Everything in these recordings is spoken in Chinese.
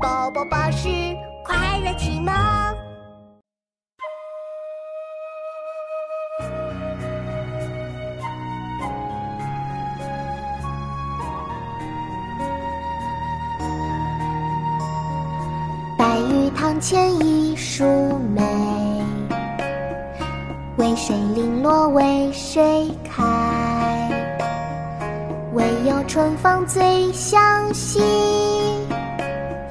宝宝巴士快乐启蒙。白玉堂前一树梅，为谁零落为谁开？唯有春风最相惜，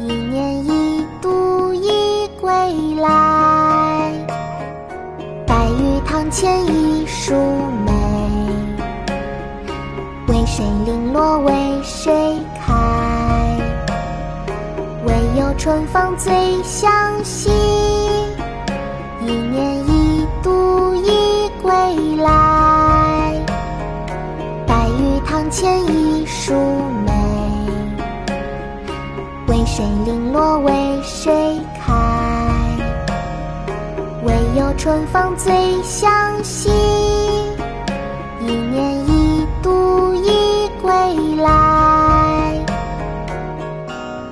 一年一度一归来。白玉堂前一树梅，为谁零落为谁开？唯有春风最相惜，一年一度一归来。白玉堂前一树梅，谁零落为谁开？唯有春风最相惜，一年一度一归来。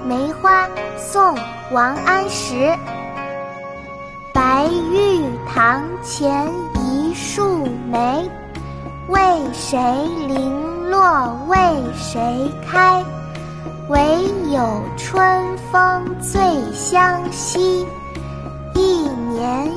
梅花，宋·王安石。白玉堂前一树梅，为谁零落为谁开？唯有春风最相惜，一年